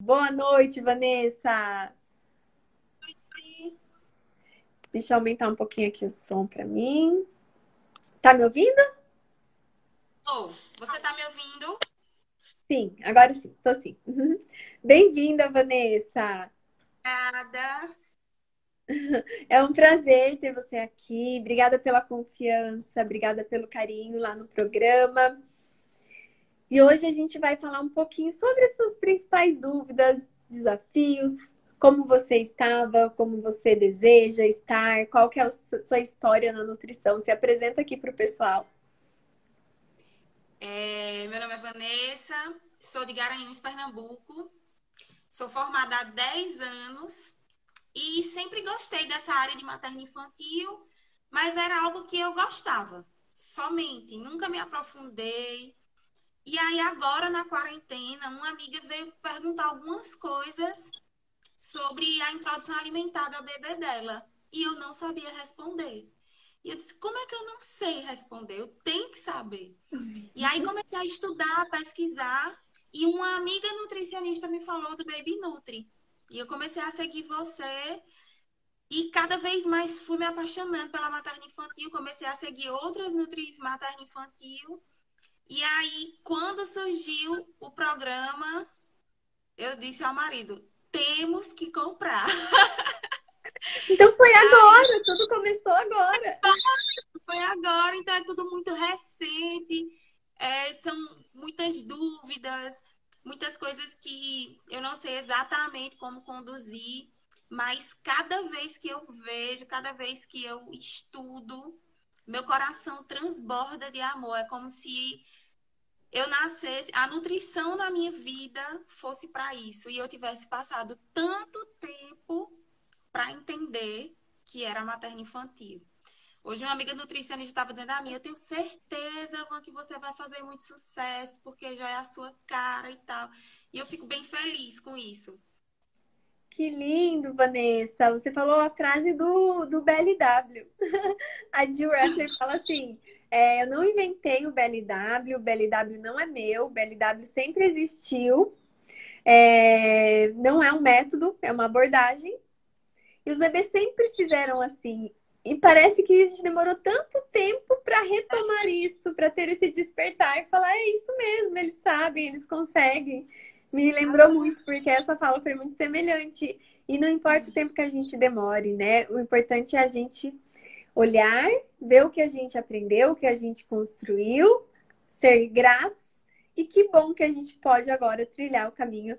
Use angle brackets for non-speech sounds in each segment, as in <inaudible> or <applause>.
Boa noite, Vanessa. Deixa eu aumentar um pouquinho aqui o som para mim. Tá me ouvindo? Oh, você tá me ouvindo? Sim, agora sim, tô sim. Bem-vinda, Vanessa. Obrigada. <laughs> É um prazer ter você aqui. Obrigada pela confiança, obrigada pelo carinho lá no programa. E hoje a gente vai falar um pouquinho sobre as suas principais dúvidas, desafios, como você estava, como você deseja estar, qual que é a sua história na nutrição. Se apresenta aqui para o pessoal. É, meu nome é Vanessa, sou de Garanhuns, Pernambuco. Sou formada há 10 anos e sempre gostei dessa área de materno infantil, mas era algo que eu gostava somente, nunca me aprofundei. E aí agora na quarentena, uma amiga veio perguntar algumas coisas sobre a introdução alimentar da bebê dela. E eu não sabia responder. E eu disse, como é que eu não sei responder? Eu tenho que saber. E aí comecei a estudar, a pesquisar. E uma amiga nutricionista me falou do Baby Nutri. E eu comecei a seguir você. E cada vez mais fui me apaixonando pela materna infantil. Comecei a seguir outras nutris materna infantil. E aí, quando surgiu o programa, eu disse ao marido: temos que comprar. <laughs> Então foi agora, aí, tudo começou agora. <laughs> Foi agora, então é tudo muito recente, é, são muitas dúvidas, muitas coisas que eu não sei exatamente como conduzir, mas cada vez que eu vejo, cada vez que eu estudo, meu coração transborda de amor. É como se eu nascesse, a nutrição na minha vida fosse para isso e eu tivesse passado tanto tempo para entender que era materno infantil. Hoje uma amiga nutricionista estava dizendo a mim, eu tenho certeza, Van, que você vai fazer muito sucesso, porque já é a sua cara e tal. E eu fico bem feliz com isso. Que lindo, Vanessa. Você falou a frase do, do BLW. <laughs> a Jill Rapley fala assim, é, eu não inventei o BLW, o BLW não é meu, o BLW sempre existiu. É, não é um método, é uma abordagem. E os bebês sempre fizeram assim. E parece que a gente demorou tanto tempo para retomar isso, para ter esse despertar e falar: é isso mesmo, eles sabem, eles conseguem. Me lembrou muito, porque essa fala foi muito semelhante. E não importa o tempo que a gente demore, né? O importante é a gente olhar, ver o que a gente aprendeu, o que a gente construiu, ser gratos e que bom que a gente pode agora trilhar o caminho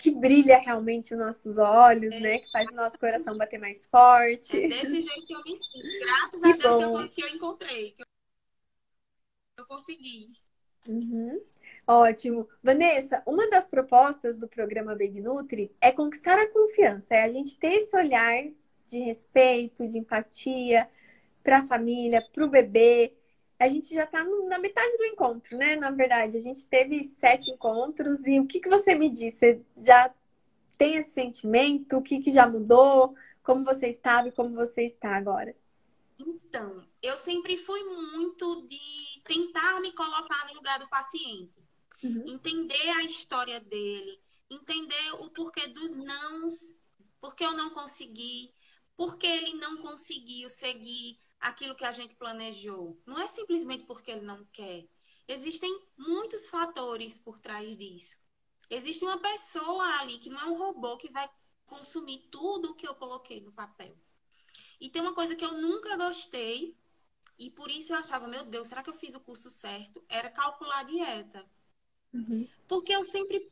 que brilha realmente os nossos olhos, é. né? Que faz o nosso coração bater mais forte. É desse jeito que eu me sinto. Graças que a Deus que eu, que eu, encontrei, que eu, consegui. Uhum. Ótimo. Vanessa, uma das propostas do programa Baby Nutri é conquistar a confiança, é a gente ter esse olhar de respeito, de empatia, para a família, para o bebê. A gente já está na metade do encontro, né? Na verdade, a gente teve sete encontros e o que, que você me disse? Você já tem esse sentimento? O que, que já mudou? Como você estava e como você está agora? Então, eu sempre fui muito de tentar me colocar no lugar do paciente, uhum. entender a história dele, entender o porquê dos nãos, porque eu não consegui, porque ele não conseguiu seguir aquilo que a gente planejou. Não é simplesmente porque ele não quer. Existem muitos fatores por trás disso. Existe uma pessoa ali que não é um robô que vai consumir tudo o que eu coloquei no papel. E tem uma coisa que eu nunca gostei, e por isso eu achava, meu Deus, será que eu fiz o curso certo? Era calcular a dieta. Uhum. Porque eu sempre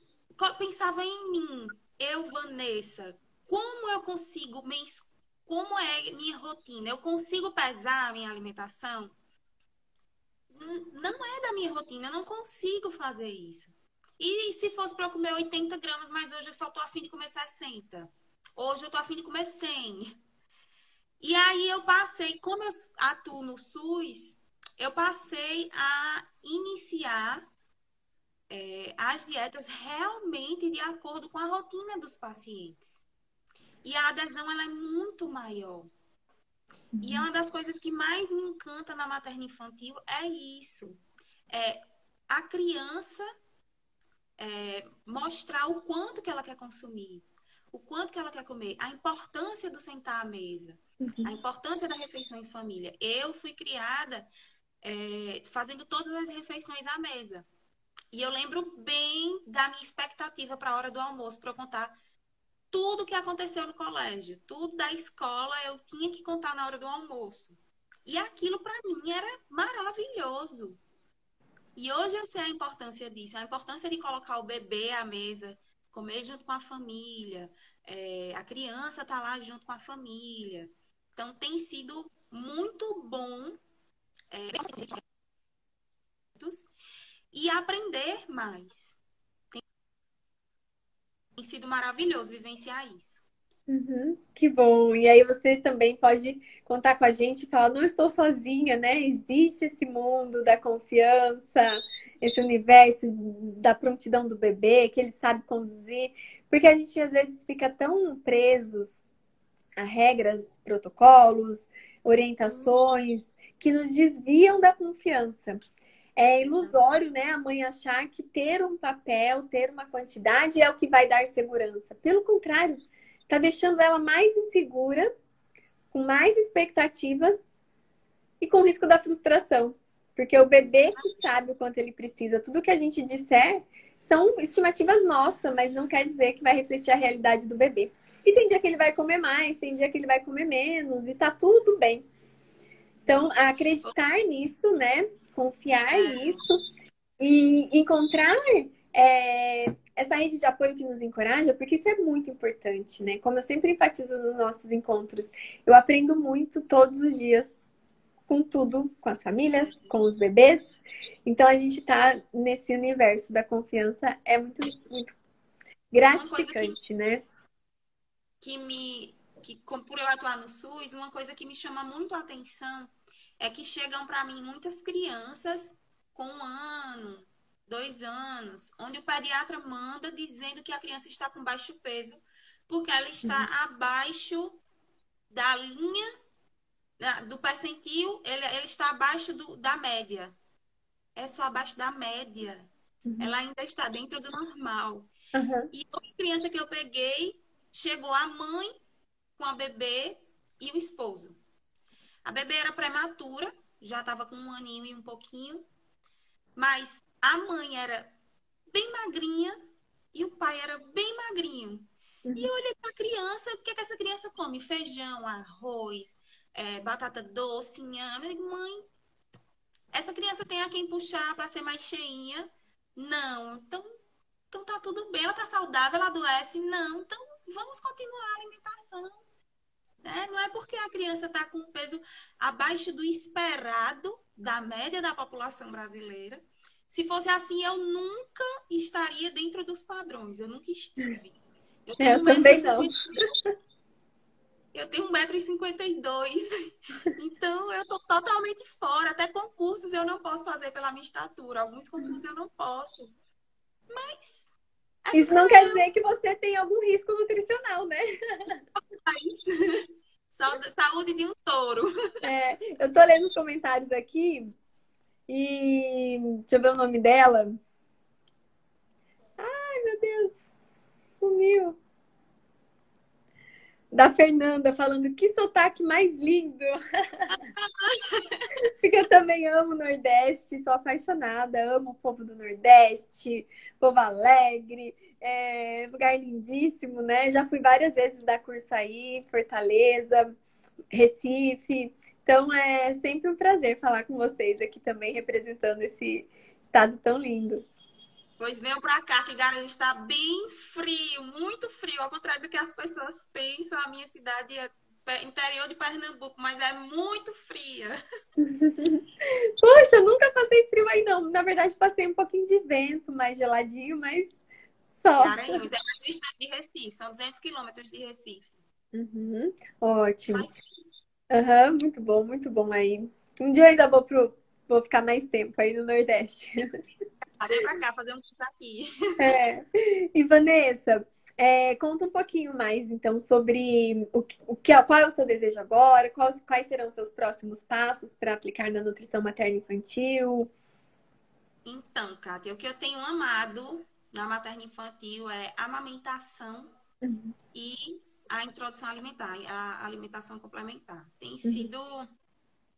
pensava em mim, eu, Vanessa, como eu consigo como é minha rotina? Eu consigo pesar a minha alimentação? Não é da minha rotina, eu não consigo fazer isso. E se fosse para eu comer 80 gramas, mas hoje eu só tô afim de comer 60. Hoje eu tô afim de comer 100. E aí eu passei, como eu atuo no SUS, eu passei a iniciar é, as dietas realmente de acordo com a rotina dos pacientes. E a adesão ela é muito maior. Uhum. E é uma das coisas que mais me encanta na materna infantil é isso. É a criança é, mostrar o quanto que ela quer consumir, o quanto que ela quer comer, a importância do sentar à mesa, uhum. a importância da refeição em família. Eu fui criada é, fazendo todas as refeições à mesa. E eu lembro bem da minha expectativa para a hora do almoço, para eu contar tudo que aconteceu no colégio, tudo da escola eu tinha que contar na hora do almoço. E aquilo para mim era maravilhoso. E hoje eu sei a importância disso, a importância de colocar o bebê à mesa, comer junto com a família, é, a criança tá lá junto com a família. Então tem sido muito bom é, e aprender mais. Tem sido maravilhoso vivenciar isso. Uhum, que bom. E aí você também pode contar com a gente e falar, não estou sozinha, né? Existe esse mundo da confiança, esse universo da prontidão do bebê, que ele sabe conduzir. Porque a gente às vezes fica tão presos a regras, protocolos, orientações que nos desviam da confiança. É ilusório, né, a mãe achar que ter um papel, ter uma quantidade é o que vai dar segurança. Pelo contrário, está deixando ela mais insegura, com mais expectativas e com risco da frustração. Porque o bebê que sabe o quanto ele precisa, tudo que a gente disser são estimativas nossas, mas não quer dizer que vai refletir a realidade do bebê. E tem dia que ele vai comer mais, tem dia que ele vai comer menos, e tá tudo bem. Então, acreditar nisso, né? Confiar nisso e encontrar é, essa rede de apoio que nos encoraja, porque isso é muito importante, né? Como eu sempre enfatizo nos nossos encontros, eu aprendo muito todos os dias com tudo, com as famílias, com os bebês. Então a gente tá nesse universo da confiança é muito, muito gratificante, que, né? Que me que por eu atuar no SUS, uma coisa que me chama muito a atenção é que chegam para mim muitas crianças com um ano, dois anos, onde o pediatra manda dizendo que a criança está com baixo peso, porque ela está uhum. abaixo da linha do percentil, ele, ele está abaixo do, da média. É só abaixo da média. Uhum. Ela ainda está dentro do normal. Uhum. E a criança que eu peguei, chegou a mãe com a bebê e o esposo. A bebê era prematura, já estava com um aninho e um pouquinho, mas a mãe era bem magrinha e o pai era bem magrinho. E eu olhei para a criança, o que, é que essa criança come? Feijão, arroz, é, batata doce, inhame. Mãe, essa criança tem a quem puxar para ser mais cheinha? Não. Então, então tá tudo bem, ela tá saudável, ela adoece? Não. Então vamos continuar a alimentação. Né? Não é porque a criança está com um peso abaixo do esperado da média da população brasileira. Se fosse assim, eu nunca estaria dentro dos padrões. Eu nunca estive. Eu, é, eu também não. Eu tenho 1,52m. <laughs> Então, eu estou totalmente fora. Até concursos eu não posso fazer pela minha estatura. Alguns concursos eu não posso. Mas. Isso não quer dizer que você tem algum risco nutricional, né? <laughs> Saúde de um touro. É, eu tô lendo os comentários aqui e deixa eu ver o nome dela. Ai, meu Deus, sumiu. Da Fernanda falando que sotaque mais lindo. <laughs> Porque eu também amo o Nordeste, sou apaixonada, amo o povo do Nordeste, povo alegre, é, lugar lindíssimo, né? Já fui várias vezes dar curso aí, Fortaleza, Recife. Então é sempre um prazer falar com vocês aqui também, representando esse estado tão lindo. Pois venham para cá, que Garanhuns está bem frio, muito frio, ao contrário do que as pessoas pensam, a minha cidade é interior de Pernambuco, mas é muito fria. <laughs> Poxa, eu nunca passei frio aí não. Na verdade, passei um pouquinho de vento, mais geladinho, mas só. Garanhuns é mais distante de Recife, são 200 quilômetros de Recife. Uhum, ótimo. Uhum, muito bom, muito bom aí. Um dia eu ainda vou, pro, vou ficar mais tempo aí no Nordeste. <laughs> Vem pra cá fazer um curso aqui. <laughs> É. E Vanessa, é, conta um pouquinho mais, então, sobre o, o que, qual é o seu desejo agora, quais, quais serão os seus próximos passos para aplicar na nutrição materna infantil. Então, Kátia, o que eu tenho amado na materna infantil é amamentação uhum. e a introdução alimentar, a alimentação complementar. Tem uhum. sido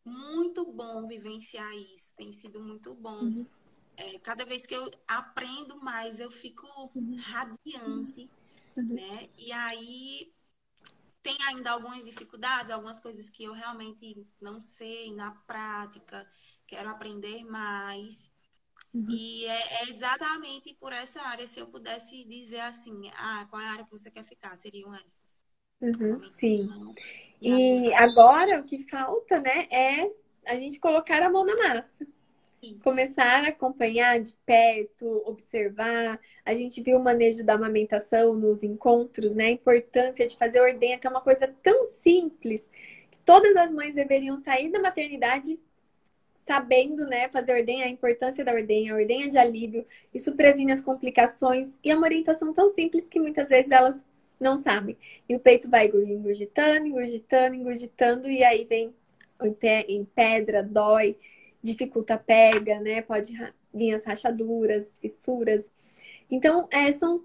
muito bom vivenciar isso, tem sido muito bom. Uhum. É, cada vez que eu aprendo mais, eu fico radiante, né? E aí tem ainda algumas dificuldades, algumas coisas que eu realmente não sei na prática, quero aprender mais. Uhum. E é, é, exatamente por essa área, se eu pudesse dizer assim, ah, qual é a área que você quer ficar? Seriam essas. Uhum, sim. E, e agora o que falta, né, é a gente colocar a mão na massa. Começar a acompanhar de perto, observar. A gente viu o manejo da amamentação nos encontros, né? A importância de fazer ordenha, que é uma coisa tão simples, que todas as mães deveriam sair da maternidade sabendo, né, fazer ordenha, a importância da ordenha, a ordenha de alívio. Isso previne as complicações e é uma orientação tão simples que muitas vezes elas não sabem. E o peito vai engurgitando, engurgitando, engurgitando, e aí vem em pedra, dói dificulta a pega, né? Pode vir as rachaduras, fissuras. Então, é, são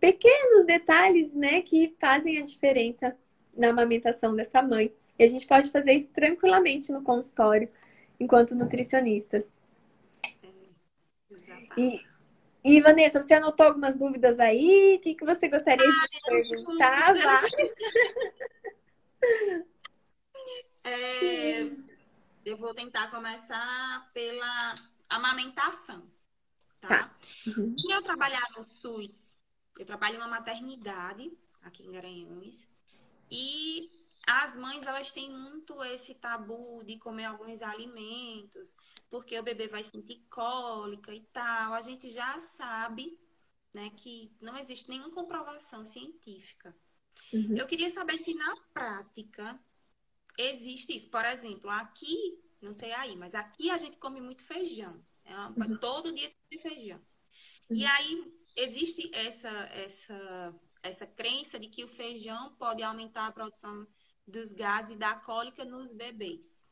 pequenos detalhes, né, que fazem a diferença na amamentação dessa mãe. E a gente pode fazer isso tranquilamente no consultório, enquanto nutricionistas. E, e Vanessa, você anotou algumas dúvidas aí? O que, que você gostaria ah, de perguntar? <laughs> É, eu vou tentar começar pela amamentação, tá? tá. Uhum. E eu trabalhar no SUS, eu trabalho em uma maternidade aqui em Garanhuns e as mães elas têm muito esse tabu de comer alguns alimentos, porque o bebê vai sentir cólica e tal. A gente já sabe, né, que não existe nenhuma comprovação científica. Uhum. Eu queria saber se na prática existe isso. Por exemplo, aqui, não sei aí, mas aqui a gente come muito feijão. É uma, uhum. Todo dia tem feijão. Uhum. E aí existe essa, essa, essa crença de que o feijão pode aumentar a produção dos gases da cólica nos bebês.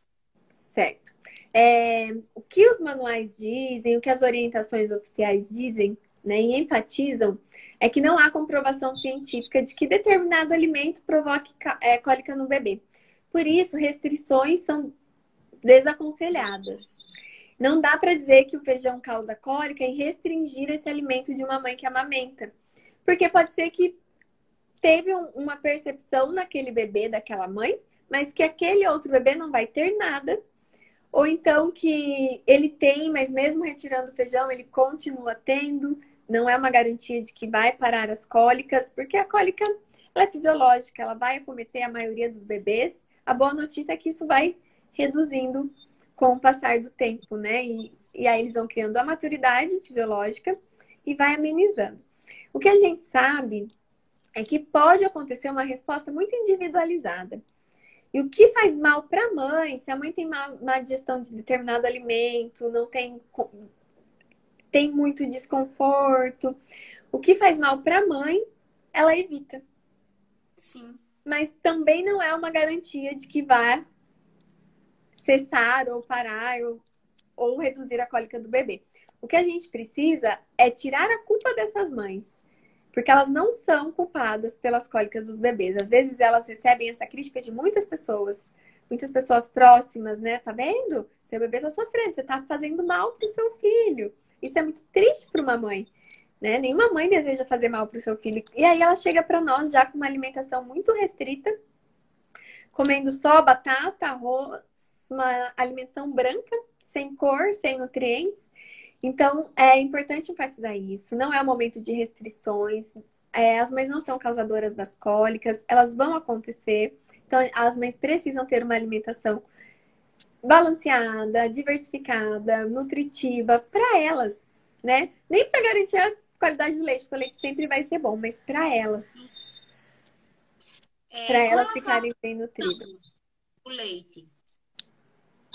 Certo. É, o que os manuais dizem, o que as orientações oficiais dizem, né, e enfatizam, é que não há comprovação científica de que determinado alimento provoque é, cólica no bebê. Por isso, restrições são desaconselhadas. Não dá para dizer que o feijão causa cólica e restringir esse alimento de uma mãe que amamenta. Porque pode ser que teve uma percepção naquele bebê daquela mãe, mas que aquele outro bebê não vai ter nada. Ou então que ele tem, mas mesmo retirando o feijão, ele continua tendo. Não é uma garantia de que vai parar as cólicas, porque a cólica ela é fisiológica, ela vai acometer a maioria dos bebês. A boa notícia é que isso vai reduzindo com o passar do tempo, né? E, e aí eles vão criando a maturidade fisiológica e vai amenizando. O que a gente sabe é que pode acontecer uma resposta muito individualizada. E o que faz mal para a mãe, se a mãe tem má, má digestão de determinado alimento, não tem, tem muito desconforto, o que faz mal para a mãe, ela evita. Sim mas também não é uma garantia de que vai cessar ou parar ou, ou reduzir a cólica do bebê. O que a gente precisa é tirar a culpa dessas mães, porque elas não são culpadas pelas cólicas dos bebês. Às vezes elas recebem essa crítica de muitas pessoas, muitas pessoas próximas, né? Tá vendo? Seu bebê tá sofrendo, você tá fazendo mal pro seu filho. Isso é muito triste para uma mãe. Né? Nenhuma mãe deseja fazer mal para o seu filho. E aí ela chega para nós já com uma alimentação muito restrita, comendo só batata, arroz, uma alimentação branca, sem cor, sem nutrientes. Então, é importante enfatizar isso. Não é um momento de restrições. É, as mães não são causadoras das cólicas, elas vão acontecer. Então, as mães precisam ter uma alimentação balanceada, diversificada, nutritiva para elas, né? Nem para garantir qualidade do leite, porque o leite sempre vai ser bom, mas para elas. É, para elas ficarem bem nutridas. O leite.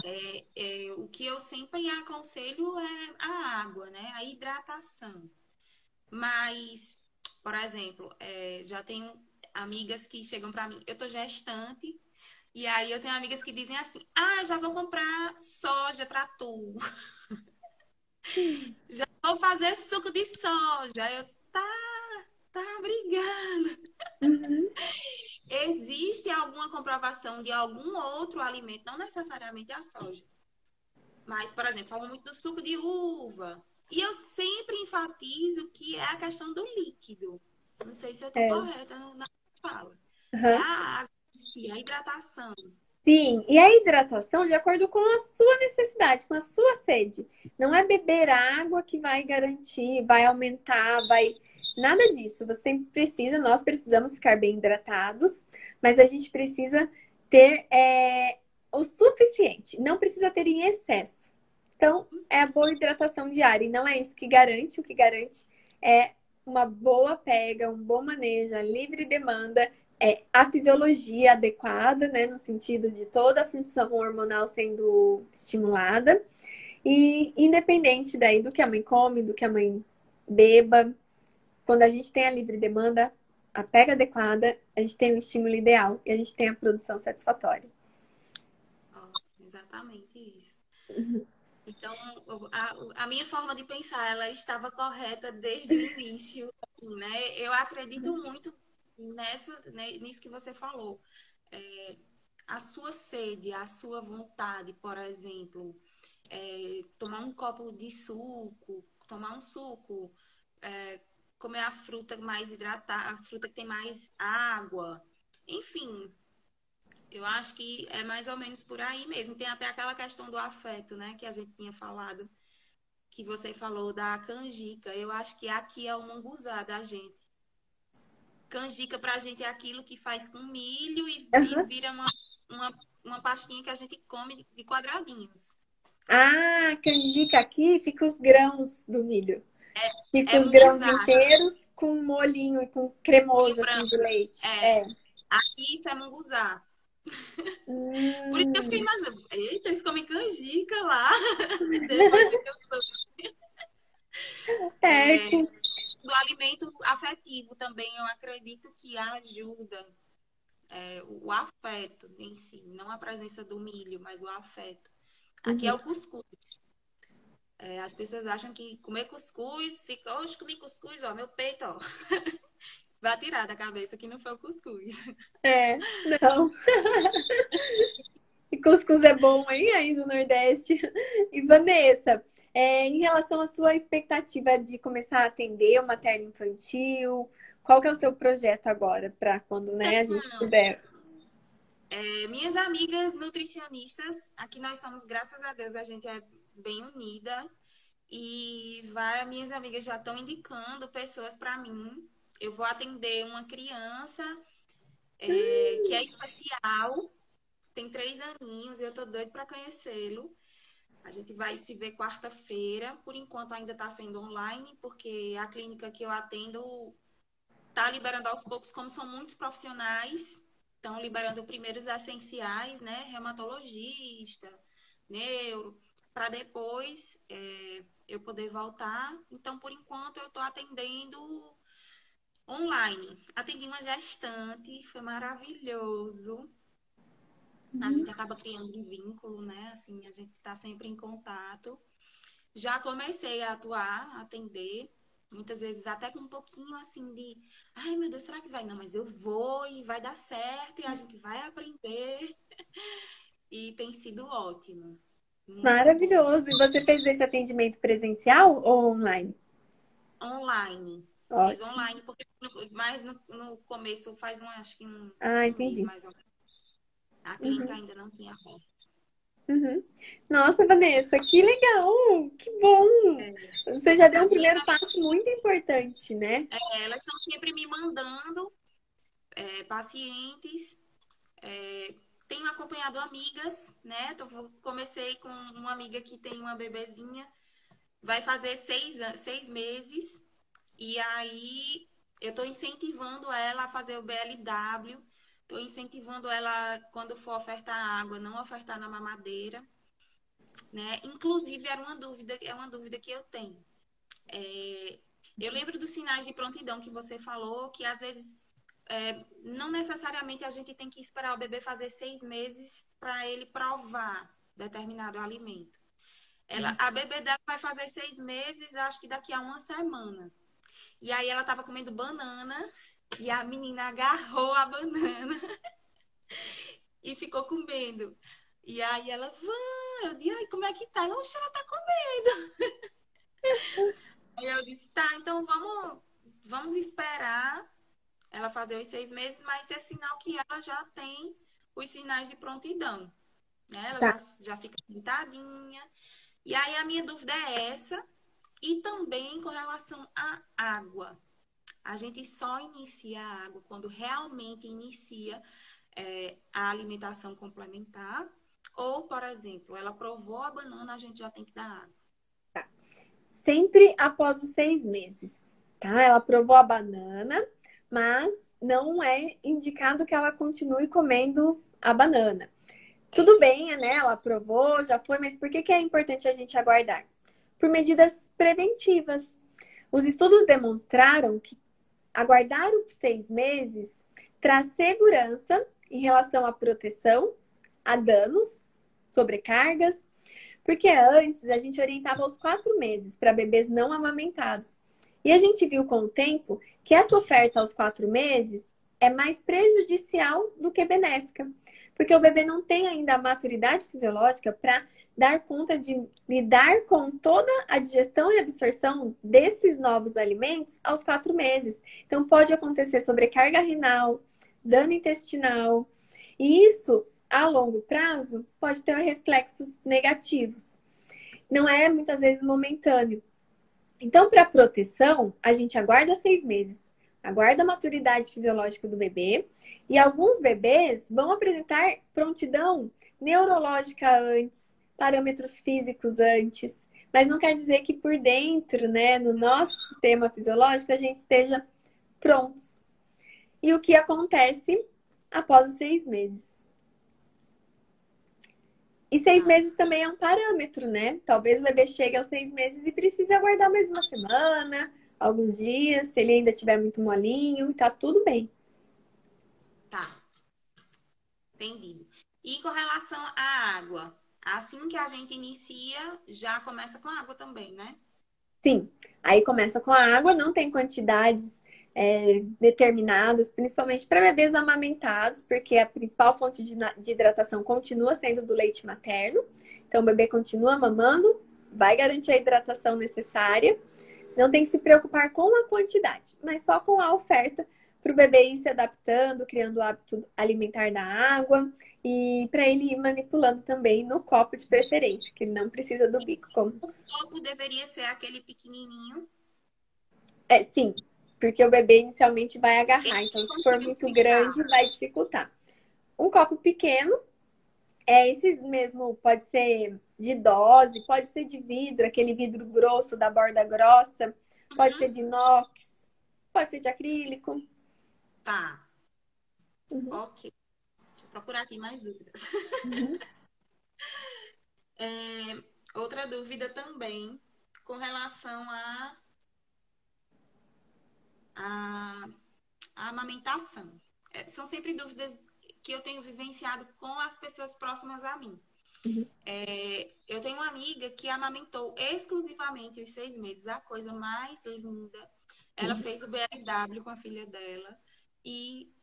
É, é, o que eu sempre aconselho é a água, né? A hidratação. Mas, por exemplo, é, já tenho amigas que chegam para mim, eu tô gestante, e aí eu tenho amigas que dizem assim: "Ah, já vou comprar soja para tu". <laughs> já vou fazer suco de soja. Eu, tá, tá, obrigada. Uhum. Existe alguma comprovação de algum outro alimento, não necessariamente a soja. Mas, por exemplo, falam muito do suco de uva. E eu sempre enfatizo que é a questão do líquido. Não sei se eu estou É. correta na fala. Uhum. É a água, em si, a hidratação. Sim, e a hidratação de acordo com a sua necessidade, com a sua sede. Não é beber água que vai garantir, vai aumentar, vai. Nada disso. Você precisa, nós precisamos ficar bem hidratados, mas a gente precisa ter é, o suficiente. Não precisa ter em excesso. Então, é a boa hidratação diária. E não é isso que garante. O que garante é uma boa pega, um bom manejo, a livre demanda é, a fisiologia adequada, né, no sentido de toda a função hormonal sendo estimulada, e independente daí do que a mãe come, do que a mãe beba, quando a gente tem a livre demanda, a pega adequada, a gente tem o estímulo ideal e a gente tem a produção satisfatória. Exatamente isso. Então, a, a minha forma de pensar, ela estava correta desde o início, assim, né? Eu acredito muito nessa, né, nisso que você falou. É, a sua sede, a sua vontade, por exemplo, é, tomar um copo de suco, tomar um suco, é, comer a fruta mais hidratada, a fruta que tem mais água, enfim. Eu acho que é mais ou menos por aí mesmo. Tem até aquela questão do afeto, né, que a gente tinha falado, que você falou da canjica. Eu acho que aqui é o munguzá da gente. Canjica pra gente é aquilo que faz com milho e, Uhum. e vira uma, uma, uma pastinha que a gente come de quadradinhos. Ah, canjica aqui fica os grãos do milho. Fica é os grãos inteiros com molhinho e com cremoso assim de leite. É. É. Aqui isso é munguzá. Por isso que eu fiquei Hum, imaginando, eita, eles comem canjica lá. <laughs> É, É, do alimento afetivo também, eu acredito que ajuda é, o afeto em si, não a presença do milho, mas o afeto. Aqui é o cuscuz. É, as pessoas acham que comer cuscuz, fica, hoje comi cuscuz, ó, meu peito, ó. <laughs> Vai tirar da cabeça que não foi o cuscuz. é, não. <laughs> E cuscuz é bom, hein, aí do Nordeste. E Vanessa, é, em relação à sua expectativa de começar a atender o materno infantil, qual que é o seu projeto agora para quando, né, a gente puder? É, minhas amigas nutricionistas, aqui nós somos, graças a Deus, a gente é bem unida e vai, minhas amigas já estão indicando pessoas para mim. Eu vou atender uma criança é, que é especial, tem três aninhos, e eu tô doida para conhecê-lo. A gente vai se ver quarta-feira. Por enquanto ainda está sendo online, porque a clínica que eu atendo está liberando aos poucos, como são muitos profissionais, estão liberando primeiro os essenciais, né? Reumatologista, neuro, para depois é, eu poder voltar. Então, por enquanto, eu estou atendendo online. Atendi uma gestante, foi maravilhoso. A gente acaba criando um vínculo, né? Assim, a gente está sempre em contato. Já comecei a atuar, a atender, muitas vezes até com um pouquinho assim de, ai meu Deus, será que vai? Não, mas eu vou e vai dar certo e a gente vai aprender. <laughs> E tem sido ótimo. Maravilhoso. E você fez esse atendimento presencial ou online? Online. Ó, Fiz online, porque mais no, no começo faz um, acho que um, Ah, um entendi. mais ou menos. A clínica ainda não tinha aberto. Uhum. Nossa, Vanessa, que legal! Que bom! Você já deu um primeiro passo muito importante, né? É, elas estão sempre me mandando é, pacientes. É, tenho acompanhado amigas, né? Comecei com uma amiga que tem uma bebezinha, vai fazer seis, seis meses, e aí eu estou incentivando ela a fazer o BLW, estou incentivando ela, quando for ofertar água, não ofertar na mamadeira, né? Inclusive, era uma dúvida, é uma dúvida que eu tenho. É, eu lembro dos sinais de prontidão que você falou, que às vezes é, não necessariamente a gente tem que esperar o bebê fazer seis meses para ele provar determinado alimento. Ela, a bebê dela vai fazer seis meses, acho que daqui a uma semana. E aí ela tava comendo banana e a menina agarrou a banana <laughs> e ficou comendo. E aí ela, Vã, eu disse, ai, como é que tá? Ela, Oxe, ela tá comendo. aí eu disse, tá, então vamos, vamos esperar ela fazer os seis meses, mas é sinal que ela já tem os sinais de prontidão. Né? Ela tá. já, já fica sentadinha, e aí a minha dúvida é essa, e também com relação à água. A gente só inicia a água quando realmente inicia é, a alimentação complementar, ou, por exemplo, ela provou a banana, a gente já tem que dar água. Tá. Sempre após os seis meses, tá? Ela provou a banana, mas não é indicado que ela continue comendo a banana. Tudo bem, né? Ela aprovou, já foi, mas por que, que é importante a gente aguardar? Por medidas preventivas. Os estudos demonstraram que aguardar os seis meses traz segurança em relação à proteção, a danos, sobrecargas, porque antes a gente orientava aos quatro meses para bebês não amamentados. E a gente viu com o tempo que essa oferta aos quatro meses é mais prejudicial do que benéfica porque o bebê não tem ainda a maturidade fisiológica para dar conta de lidar com toda a digestão e absorção desses novos alimentos aos quatro meses. Então, pode acontecer sobrecarga renal, dano intestinal, e isso, a longo prazo, pode ter reflexos negativos. Não é muitas vezes momentâneo. Então, para proteção, a gente aguarda seis meses aguarda a maturidade fisiológica do bebê. E alguns bebês vão apresentar prontidão neurológica antes, parâmetros físicos antes. Mas não quer dizer que por dentro, né, no nosso sistema fisiológico, a gente esteja prontos. E o que acontece após os seis meses? E seis meses também é um parâmetro, né? Talvez o bebê chegue aos seis meses e precise aguardar mais uma semana, alguns dias, se ele ainda estiver muito molinho, tá tudo bem. Tá. Entendido. E com relação à água, assim que a gente inicia, já começa com água também, né? Sim. Aí começa com a água, não tem quantidades é, determinadas, principalmente para bebês amamentados, porque a principal fonte de, de hidratação continua sendo do leite materno. Então, o bebê continua mamando, vai garantir a hidratação necessária. Não tem que se preocupar com a quantidade, mas só com a oferta para o bebê ir se adaptando, criando o hábito alimentar da água e para ele ir manipulando também no copo de preferência, que ele não precisa do bico. Como... O copo deveria ser aquele pequenininho? É, sim, porque o bebê inicialmente vai agarrar, então se for muito grande vai dificultar. Um copo pequeno, é esses mesmo, pode ser de dose, pode ser de vidro, aquele vidro grosso da borda grossa, pode uhum. ser de inox, pode ser de acrílico. Tá. Uhum. Ok. Deixa eu procurar aqui mais dúvidas. Uhum. <laughs> é, outra dúvida também com relação a, a, a amamentação. É, são sempre dúvidas que eu tenho vivenciado com as pessoas próximas a mim. Uhum. É, eu tenho uma amiga que amamentou exclusivamente os seis meses, a coisa mais linda. Ela uhum. fez o BLW com a filha dela e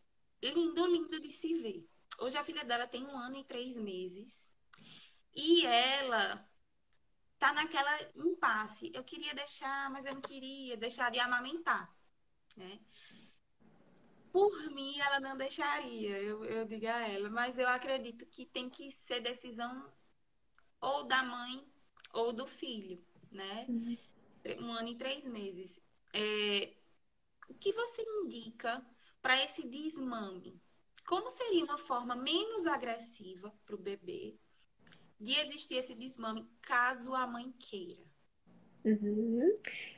lindo, lindo de se ver. Hoje a filha dela tem um ano e três meses e ela tá naquela impasse. Eu queria deixar, mas eu não queria deixar de amamentar, né? por mim, ela não deixaria, eu, eu digo a ela, mas eu acredito que tem que ser decisão ou da mãe ou do filho, né? Uhum. Um ano e três meses. É, o que você indica para esse desmame? Como seria uma forma menos agressiva para o bebê de existir esse desmame caso a mãe queira? Uhum.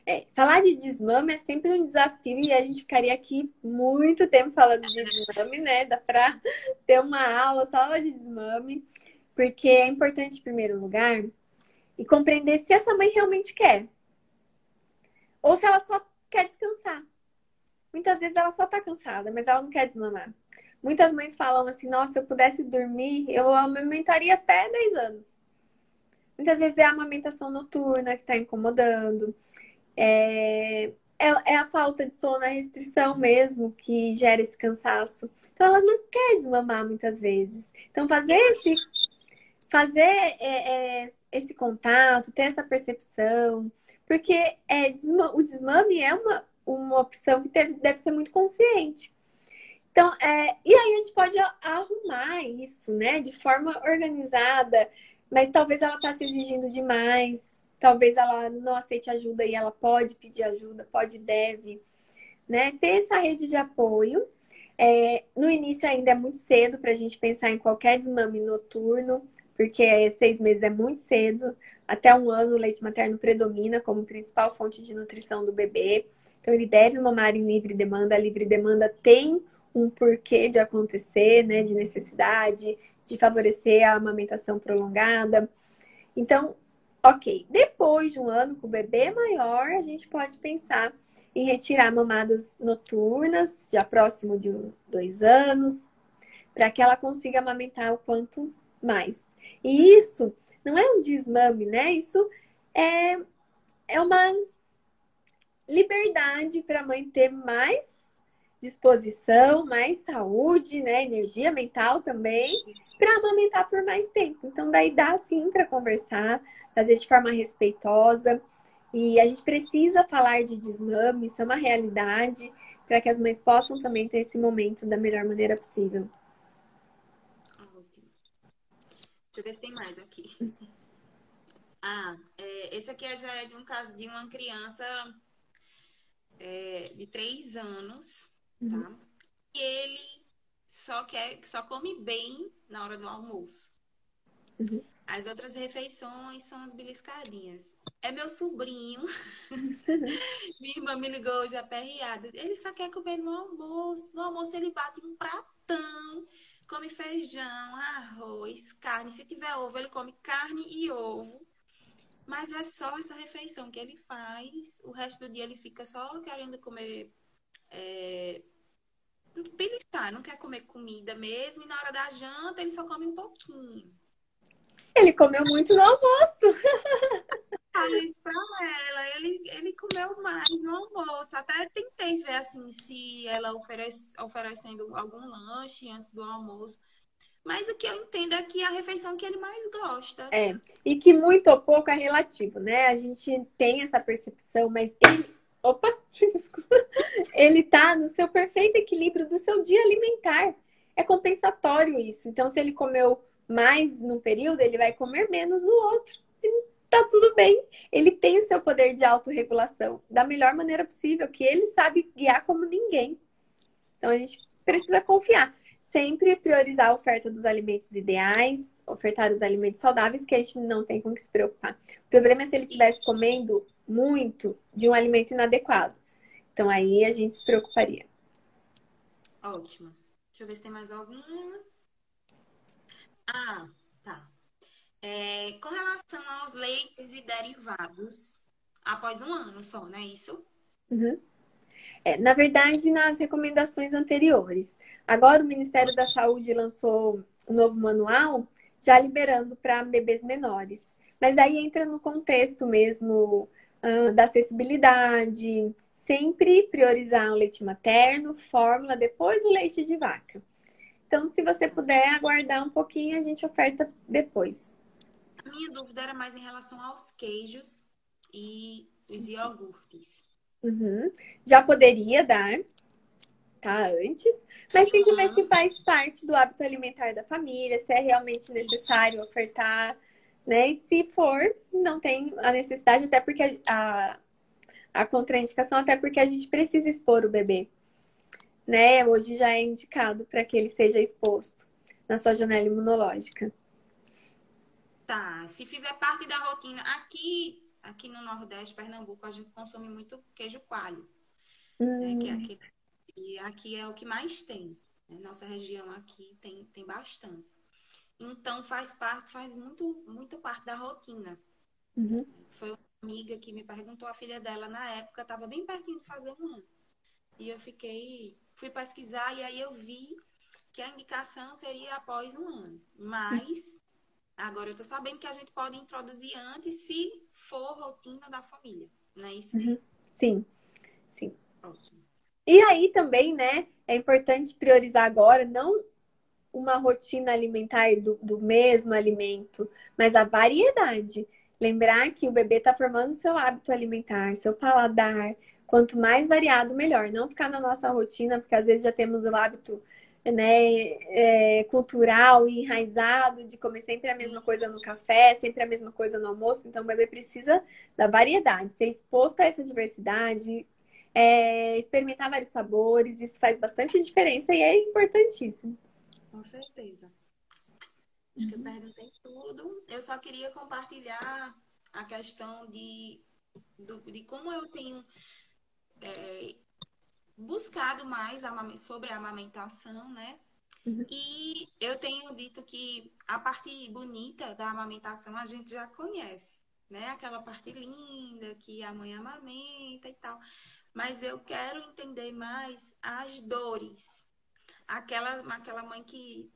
É, falar de desmame é sempre um desafio e a gente ficaria aqui muito tempo falando de desmame, né? Dá para ter uma aula só de desmame, porque é importante, em primeiro lugar, e compreender se essa mãe realmente quer ou se ela só quer descansar. Muitas vezes ela só tá cansada, mas ela não quer desmamar. Muitas mães falam assim: nossa, se eu pudesse dormir, eu amamentaria até 10 anos. Muitas vezes é a amamentação noturna que está incomodando. É, é, é, a falta de sono, a restrição mesmo que gera esse cansaço. Então ela não quer desmamar muitas vezes. Então fazer esse, fazer é, é, esse contato, ter essa percepção, porque é, o desmame é uma, uma opção que deve, deve ser muito consciente. Então, é, e aí a gente pode arrumar isso, né, de forma organizada, mas talvez ela está se exigindo demais, talvez ela não aceite ajuda e ela pode pedir ajuda, pode deve, né? Ter essa rede de apoio. É, no início ainda é muito cedo para a gente pensar em qualquer desmame noturno, porque seis meses é muito cedo. Até um ano o leite materno predomina como principal fonte de nutrição do bebê. Então ele deve mamar em livre demanda. A livre demanda tem um porquê de acontecer, né? De necessidade, de favorecer a amamentação prolongada. Então, ok, depois de um ano com o bebê maior, a gente pode pensar em retirar mamadas noturnas, já próximo de dois anos, para que ela consiga amamentar o quanto mais. E isso não é um desmame, né? Isso é, é uma liberdade para a mãe ter mais disposição, mais saúde, né, energia mental também, para amamentar por mais tempo. Então, daí dá sim para conversar, fazer de forma respeitosa. E a gente precisa falar de desmame, isso é uma realidade, para que as mães possam também ter esse momento da melhor maneira possível. Ótimo. Deixa eu ver se tem mais aqui. <laughs> Ah, é, esse aqui já é de um caso de uma criança é, de três anos tá? Uhum. E ele só quer, só come bem na hora do almoço. Uhum. As outras refeições são as beliscadinhas. É meu sobrinho. <laughs> Minha irmã me ligou já aperreada. Ele só quer comer no almoço. No almoço ele bate um pratão. Come feijão, arroz, carne. Se tiver ovo, ele come carne e ovo. Mas é só essa refeição que ele faz. O resto do dia ele fica só querendo comer é, beliscar, não quer comer comida mesmo, e na hora da janta ele só come um pouquinho. Ele comeu muito no almoço. <laughs> Falei isso pra ela, ele, ele comeu mais no almoço. Até tentei ver assim se ela oferece, oferecendo algum lanche antes do almoço. Mas o que eu entendo é que é a refeição que ele mais gosta. É, e que muito ou pouco é relativo, né? A gente tem essa percepção, mas ele Opa, <laughs> desculpa. Ele tá no seu perfeito equilíbrio do seu dia alimentar. É compensatório isso. Então, se ele comeu mais num período, ele vai comer menos no outro. E tá tudo bem. Ele tem o seu poder de autorregulação da melhor maneira possível, que ele sabe guiar como ninguém. Então, a gente precisa confiar. Sempre priorizar a oferta dos alimentos ideais, ofertar os alimentos saudáveis, que a gente não tem com que se preocupar. O problema é se ele estivesse comendo muito de um alimento inadequado. Então aí a gente se preocuparia. Ótimo. Deixa eu ver se tem mais alguma. Ah, tá. É, com relação aos leites e derivados, após um ano só, não é isso? Uhum. É, na verdade, nas recomendações anteriores. Agora o Ministério da Saúde lançou um novo manual, já liberando para bebês menores. Mas aí entra no contexto mesmo uh, da acessibilidade, sempre priorizar o leite materno, fórmula, depois o leite de vaca. Então, se você puder aguardar um pouquinho, a gente oferta depois. A minha dúvida era mais em relação aos queijos e os iogurtes. Uhum. Já poderia dar, tá? Antes, mas tem que ver se faz parte do hábito alimentar da família, se é realmente necessário ofertar né? E se for, não tem a necessidade, até porque a, a contraindicação, até porque a gente precisa expor o bebê. Né? Hoje já é indicado para que ele seja exposto na sua janela imunológica. Tá, se fizer parte da rotina, aqui, aqui no Nordeste, Pernambuco, a gente consome muito queijo coalho. Hum. Né? Que é hum. aqui, e aqui é o que mais tem. Né? Nossa região aqui tem, tem bastante. Então faz parte, faz muito, muito parte da rotina. Uhum. Foi uma amiga que me perguntou, a filha dela na época estava bem pertinho de fazer um ano. E eu fiquei, fui pesquisar e aí eu vi que a indicação seria após um ano. Mas Agora eu tô sabendo que a gente pode introduzir antes se for rotina da família, não é isso Uhum. mesmo? Sim, sim. Ótimo. E aí também, né, é importante priorizar agora não uma rotina alimentar do, do mesmo alimento, mas a variedade. Lembrar que o bebê está formando seu hábito alimentar, seu paladar. Quanto mais variado, melhor. Não ficar na nossa rotina, porque às vezes já temos o hábito, né, é, cultural e enraizado de comer sempre a mesma coisa no café, sempre a mesma coisa no almoço. Então, o bebê precisa da variedade, ser exposto a essa diversidade, é, experimentar vários sabores, isso faz bastante diferença e é importantíssimo. Com certeza. Acho que eu perguntei tudo. Eu só queria compartilhar a questão de, do- de como eu tenho é, buscado mais sobre a amamentação, né? Uhum. E eu tenho dito que a parte bonita da amamentação a gente já conhece, né? Aquela parte linda que a mãe amamenta e tal. Mas eu quero entender mais as dores. Aquela, aquela mãe que,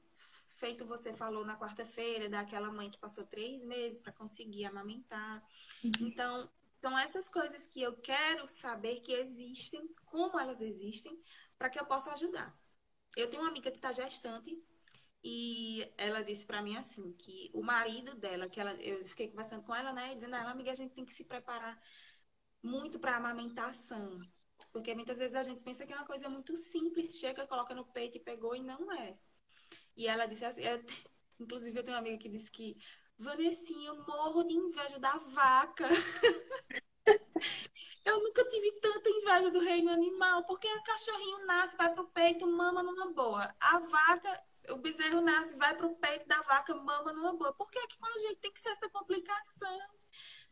feito você falou na quarta-feira, daquela mãe que passou três meses para conseguir amamentar. Então, são essas coisas que eu quero saber que existem, como elas existem, para que eu possa ajudar. Eu tenho uma amiga que está gestante e ela disse para mim assim que o marido dela, que ela, eu fiquei conversando com ela, né, dizendo a ela, amiga, a gente tem que se preparar muito para amamentação, porque muitas vezes a gente pensa que é uma coisa muito simples, chega, coloca no peito e pegou e não é. E ela disse assim, eu- inclusive eu tenho uma amiga que disse que Vanessinha, eu morro de inveja da vaca. <laughs> Eu nunca tive tanta inveja do reino animal, porque o cachorrinho nasce, vai pro peito, mama numa boa. A vaca, o bezerro nasce, vai pro peito da vaca, mama numa boa. Por que que com a gente tem que ser essa complicação?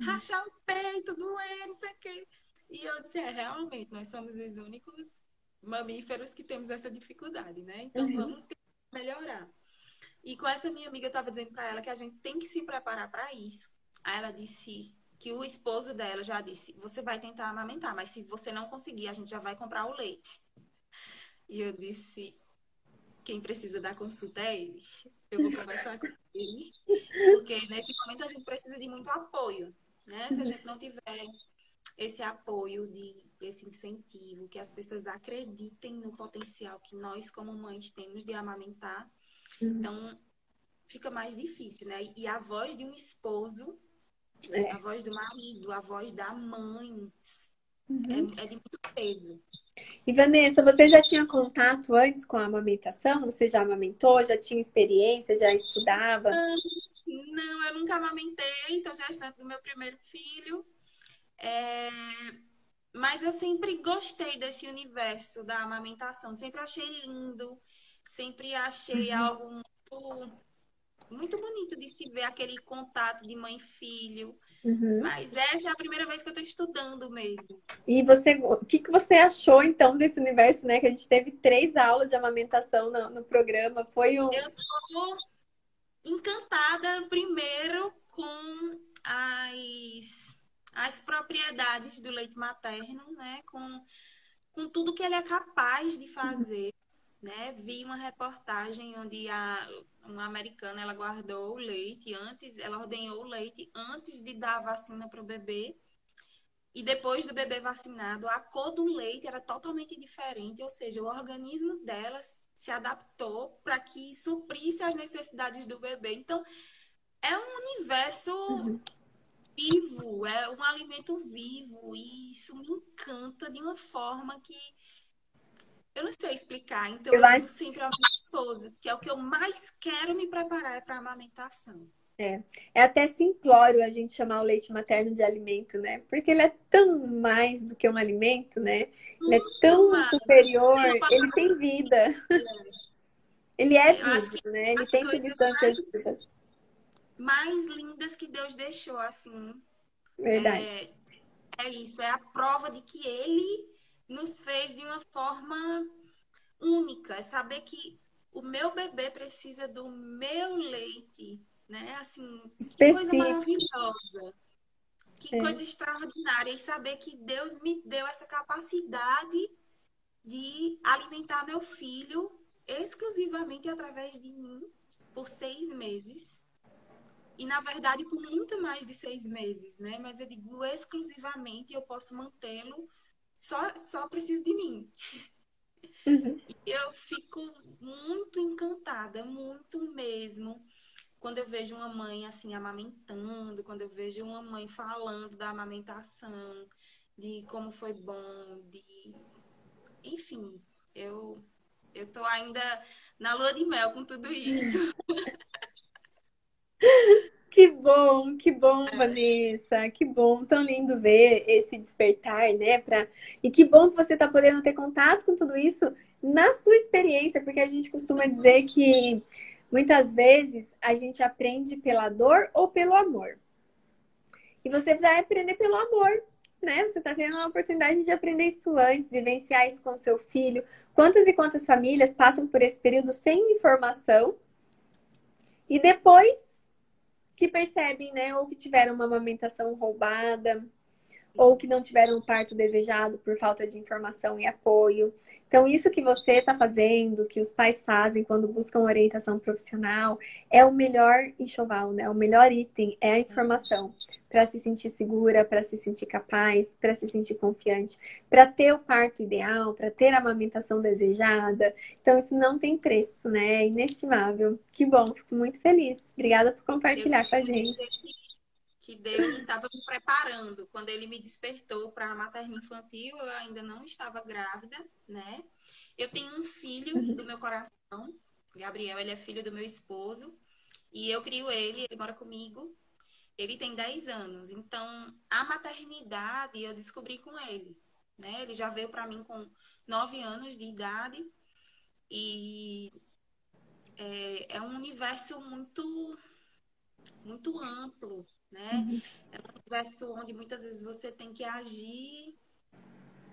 Rachar o peito, doer, não sei o quê. E eu disse, é, realmente, nós somos os únicos mamíferos que temos essa dificuldade, né? Então Uhum. vamos melhorar. E com essa minha amiga, eu estava dizendo para ela que a gente tem que se preparar para isso. Aí ela disse que o esposo dela já disse: você vai tentar amamentar, mas se você não conseguir, a gente já vai comprar o leite. E eu disse: quem precisa da consulta é ele. Eu vou conversar com ele, porque nesse momento a gente precisa de muito apoio, né? Se a gente não tiver esse apoio, de, esse incentivo, que as pessoas acreditem no potencial que nós, como mães, temos de amamentar, Uhum. então fica mais difícil, né? E a voz de um esposo, É. a voz do marido, a voz da mãe, Uhum. é, é de muito peso. E Vanessa, você já tinha contato antes com a amamentação? Você já amamentou? Já tinha experiência? Já estudava? Não, eu nunca amamentei, tô gestante do meu primeiro filho. É, Mas eu sempre gostei desse universo da amamentação, sempre achei lindo, sempre achei Uhum. algo muito, muito bonito de se ver aquele contato de mãe e filho. Uhum. Mas essa é a primeira vez que eu tô estudando mesmo. E você, o que que você achou então desse universo, né? Que a gente teve três aulas de amamentação no, no programa. Foi um. Eu tô encantada primeiro com as, as propriedades do leite materno, né? Com, com tudo que ele é capaz de fazer, né? Vi uma reportagem onde a, uma americana ela guardou o leite antes, ela ordenhou o leite antes de dar a vacina para o bebê. E depois do bebê vacinado, a cor do leite era totalmente diferente, ou seja, o organismo delas se adaptou para que suprisse as necessidades do bebê. Então, é um universo Uhum. vivo, é um alimento vivo, e isso me encanta de uma forma que eu não sei explicar. Então, Eu eu, acho- sempre ao meu esposo, que é o que eu mais quero me preparar é para a amamentação. É até simplório a gente chamar o leite materno de alimento, né? Porque ele é tão mais do que um alimento, né? Ele é tão mais. superior, ele tem vida. Ele é Eu acho vivo, né? Ele tem substâncias vivas. Mais lindas que Deus deixou, assim, Verdade. É, é isso, é a prova de que ele nos fez de uma forma única. É saber que o meu bebê precisa do meu leite, né? Assim, que coisa Específico. maravilhosa. Que É. coisa extraordinária. E saber que Deus me deu essa capacidade de alimentar meu filho exclusivamente através de mim por seis meses. e na verdade por muito mais de seis meses, né? Mas eu digo exclusivamente eu posso mantê-lo, só, só preciso de mim. Uhum. E eu fico muito encantada, muito mesmo, quando eu vejo uma mãe assim amamentando, quando eu vejo uma mãe falando da amamentação, de como foi bom, de enfim, eu eu tô ainda na lua de mel com tudo isso. <laughs> Que bom, que bom, Vanessa, que bom, tão lindo ver esse despertar, né? Pra... E que bom que você está podendo ter contato com tudo isso na sua experiência, porque a gente costuma dizer que muitas vezes a gente aprende pela dor ou pelo amor. E você vai aprender pelo amor, né? Você está tendo a oportunidade de aprender isso antes, vivenciar isso com seu filho. Quantas e quantas famílias passam por esse período sem informação e depois que percebem, né, ou que tiveram uma amamentação roubada, ou que não tiveram o parto desejado por falta de informação e apoio. Então, isso que você está fazendo, que os pais fazem quando buscam orientação profissional, é o melhor enxoval, né? O melhor item é a informação para se sentir segura, para se sentir capaz, para se sentir confiante, para ter o parto ideal, para ter a amamentação desejada. Então, isso não tem preço, né? É inestimável. Que bom, fico muito feliz. Obrigada por compartilhar com a gente. Que Deus estava me preparando. Quando ele me despertou para a materna infantil, eu ainda não estava grávida, né? Eu tenho um filho uhum. do meu coração, Gabriel, ele é filho do meu esposo, e eu crio ele, ele mora comigo ele tem 10 anos. Então, a maternidade eu descobri com ele. Né? Ele já veio para mim com 9 anos de idade. E é, é um universo muito, muito amplo. Né? Uhum. É um universo onde muitas vezes você tem que agir.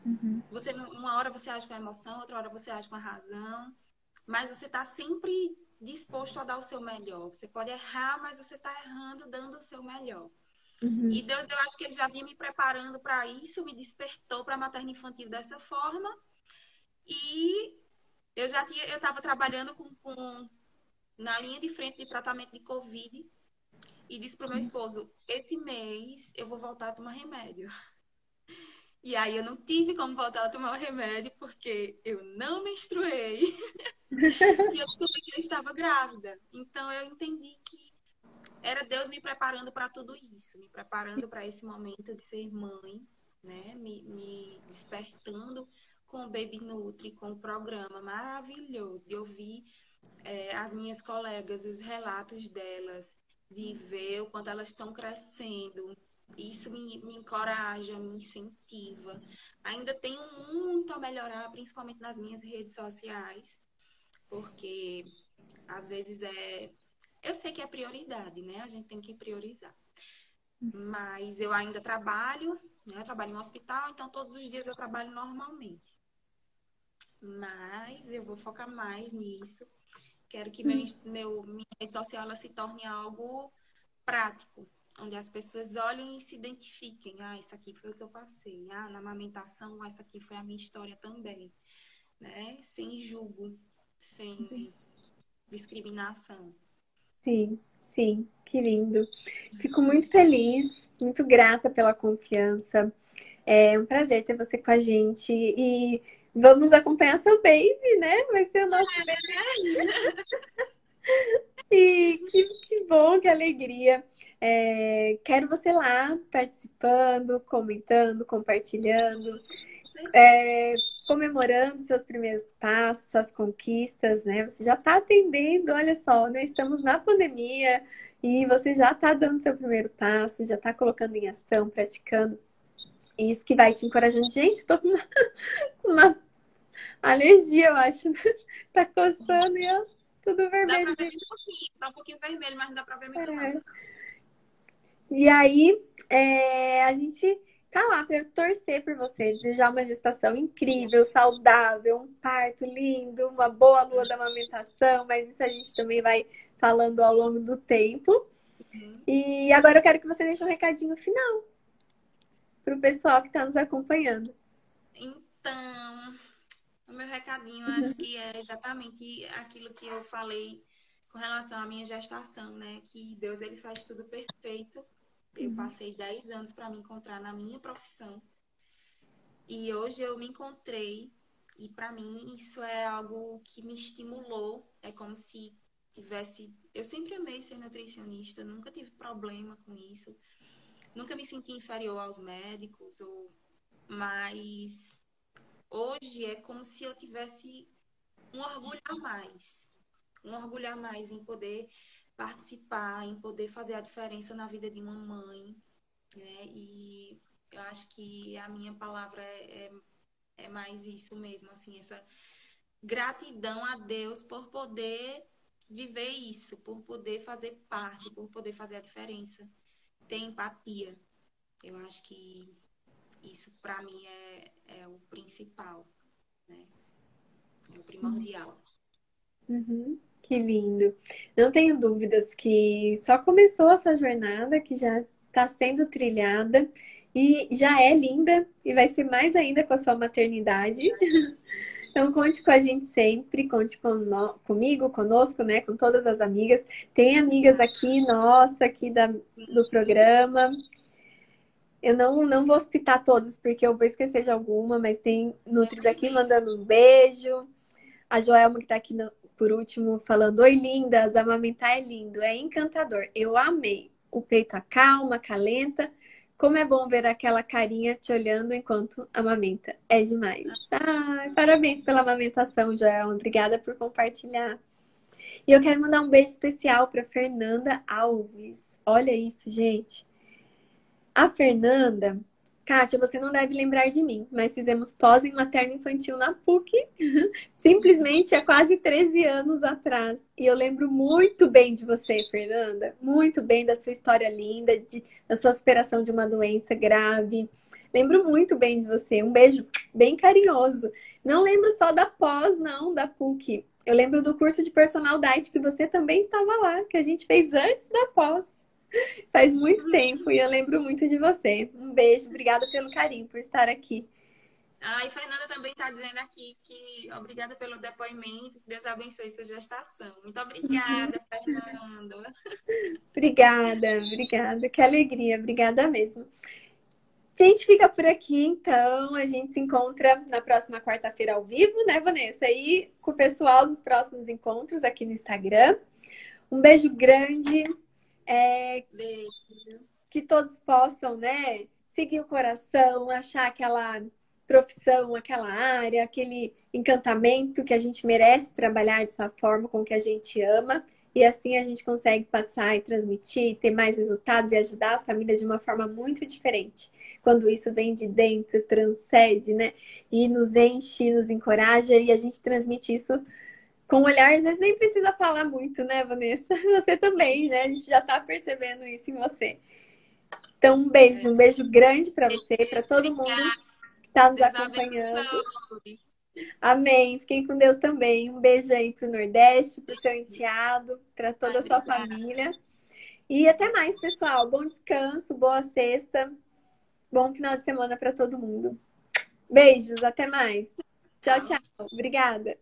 Uhum. Você, uma hora você age com a emoção, outra hora você age com a razão. Mas você está sempre disposto a dar o seu melhor. Você pode errar, mas você está errando dando o seu melhor. Uhum. E Deus, eu acho que ele já vinha me preparando para isso, me despertou para a materna infantil dessa forma. E eu já tinha, eu estava trabalhando com, com, na linha de frente de tratamento de Covid e disse para o meu uhum. esposo: esse mês eu vou voltar a tomar remédio. E aí eu não tive como voltar a tomar o remédio porque eu não menstruei. <laughs> e eu descobri que eu estava grávida. Então eu entendi que era Deus me preparando para tudo isso, me preparando para esse momento de ser mãe, né? Me, me despertando com o Baby Nutri, com o programa maravilhoso de ouvir é, as minhas colegas, os relatos delas, de ver o quanto elas estão crescendo, isso me, me encoraja, me incentiva. Ainda tenho muito a melhorar, principalmente nas minhas redes sociais, porque às vezes é. Eu sei que é prioridade, né? A gente tem que priorizar. Mas eu ainda trabalho, né? Eu trabalho em um hospital, então todos os dias eu trabalho normalmente. Mas eu vou focar mais nisso. Quero que meu, meu, minha rede social ela se torne algo prático, onde as pessoas olhem e se identifiquem. Ah, isso aqui foi o que eu passei. Ah, na amamentação, essa aqui foi a minha história também. Né? Sem julgo, sem sim. discriminação. Sim, sim, que lindo. Fico muito feliz, muito grata pela confiança. É um prazer ter você com a gente e vamos acompanhar seu baby, né? Vai ser o nosso é, baby. <laughs> <laughs> e que, que bom, que alegria. É, quero você lá participando, comentando, compartilhando, é, comemorando seus primeiros passos, suas conquistas, né? Você já está atendendo, olha só, né? Estamos na pandemia e você já está dando seu primeiro passo, já está colocando em ação, praticando. Isso que vai te encorajando. Gente, estou com uma, <laughs> uma alergia, eu acho. <laughs> Tá coçando e ó, tudo vermelho. Dá pra ver um pouquinho, tá um pouquinho vermelho, mas não dá pra ver muito é. não. E aí, é, a gente tá lá para torcer por você, desejar uma gestação incrível, saudável, um parto lindo, uma boa lua da amamentação, mas isso a gente também vai falando ao longo do tempo. Uhum. E agora eu quero que você deixe um recadinho final para o pessoal que está nos acompanhando. Então, o meu recadinho uhum. acho que é exatamente aquilo que eu falei com relação à minha gestação, né? Que Deus ele faz tudo perfeito. Eu uhum. passei 10 anos para me encontrar na minha profissão. E hoje eu me encontrei e para mim isso é algo que me estimulou. É como se tivesse. Eu sempre amei ser nutricionista, nunca tive problema com isso. Nunca me senti inferior aos médicos, ou... mas hoje é como se eu tivesse um orgulho a mais. Um orgulho a mais em poder participar, em poder fazer a diferença na vida de uma mãe. Né? E eu acho que a minha palavra é, é, é mais isso mesmo, assim, essa gratidão a Deus por poder viver isso, por poder fazer parte, por poder fazer a diferença. Ter empatia. Eu acho que isso para mim é, é o principal, né? É o primordial. Uhum. Que lindo. Não tenho dúvidas que só começou essa jornada, que já está sendo trilhada e já é linda e vai ser mais ainda com a sua maternidade. <laughs> Então conte com a gente sempre, conte com no... comigo, conosco, né? Com todas as amigas. Tem amigas aqui, nossa, aqui da... do programa. Eu não, não vou citar todas, porque eu vou esquecer de alguma, mas tem Nutris aqui mandando um beijo. A Joelma, que está aqui no, por último, falando: Oi, lindas, amamentar é lindo, é encantador. Eu amei. O peito acalma, calenta. Como é bom ver aquela carinha te olhando enquanto amamenta. É demais. Ai, parabéns pela amamentação, Joel. Obrigada por compartilhar. E eu quero mandar um beijo especial para Fernanda Alves. Olha isso, gente. A Fernanda, Kátia, você não deve lembrar de mim, mas fizemos pós em materno infantil na PUC, <laughs> simplesmente há quase 13 anos atrás. E eu lembro muito bem de você, Fernanda, muito bem da sua história linda, de, da sua superação de uma doença grave. Lembro muito bem de você. Um beijo bem carinhoso. Não lembro só da pós, não, da PUC. Eu lembro do curso de personal diet que você também estava lá, que a gente fez antes da pós. <laughs> Faz muito tempo e eu lembro muito de você. Um beijo, obrigada pelo carinho, por estar aqui. Ah, e Fernanda também está dizendo aqui que obrigada pelo depoimento, que Deus abençoe sua gestação. Muito obrigada, <laughs> Fernanda. obrigada, obrigada. Que alegria, obrigada mesmo. A gente fica por aqui, então. A gente se encontra na próxima quarta-feira ao vivo, né, Vanessa? E com o pessoal dos próximos encontros aqui no Instagram. Um beijo grande. É, que todos possam, né, seguir o coração, achar aquela profissão, aquela área, aquele encantamento que a gente merece trabalhar dessa forma com que a gente ama. E assim a gente consegue passar e transmitir, ter mais resultados e ajudar as famílias de uma forma muito diferente. Quando isso vem de dentro, transcende, né? E nos enche, nos encoraja e a gente transmite isso com o olhar, às vezes nem precisa falar muito, né, Vanessa? <laughs> Você também, né? A gente já tá percebendo isso em você. Então, um beijo, um beijo grande para você, para todo mundo que está nos acompanhando. Amém. Fiquem com Deus também. Um beijo aí pro Nordeste, pro seu enteado, para toda a sua família. E até mais, pessoal. Bom descanso, boa sexta. Bom final de semana para todo mundo. Beijos, até mais. Tchau, tchau. Obrigada.